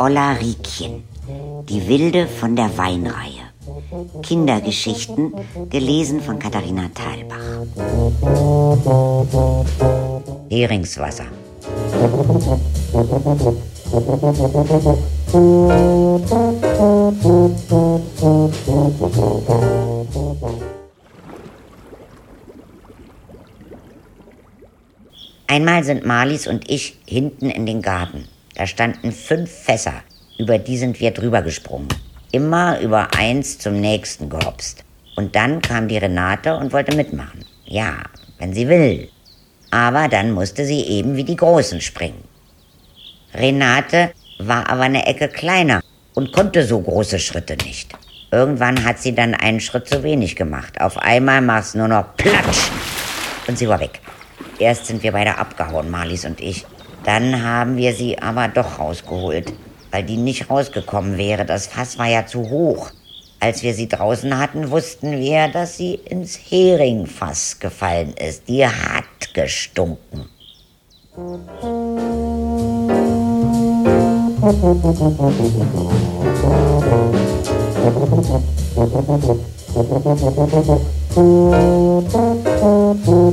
Olla Riekchen, die Wilde von der Weinreihe. Kindergeschichten, gelesen von Katharina Thalbach. Heringswasser. Einmal sind Marlies und ich hinten in den Garten. Da standen fünf Fässer, über die sind wir drüber gesprungen. Immer über eins zum nächsten gehopst. Und dann kam die Renate und wollte mitmachen. Ja, wenn sie will. Aber dann musste sie eben wie die Großen springen. Renate war aber eine Ecke kleiner und konnte so große Schritte nicht. Irgendwann hat sie dann einen Schritt zu wenig gemacht. Auf einmal mach's nur noch platsch und sie war weg. Erst sind wir beide abgehauen, Marlies und ich. Dann haben wir sie aber doch rausgeholt, weil die nicht rausgekommen wäre. Das Fass war ja zu hoch. Als wir sie draußen hatten, wussten wir, dass sie ins Heringfass gefallen ist. Die hat gestunken.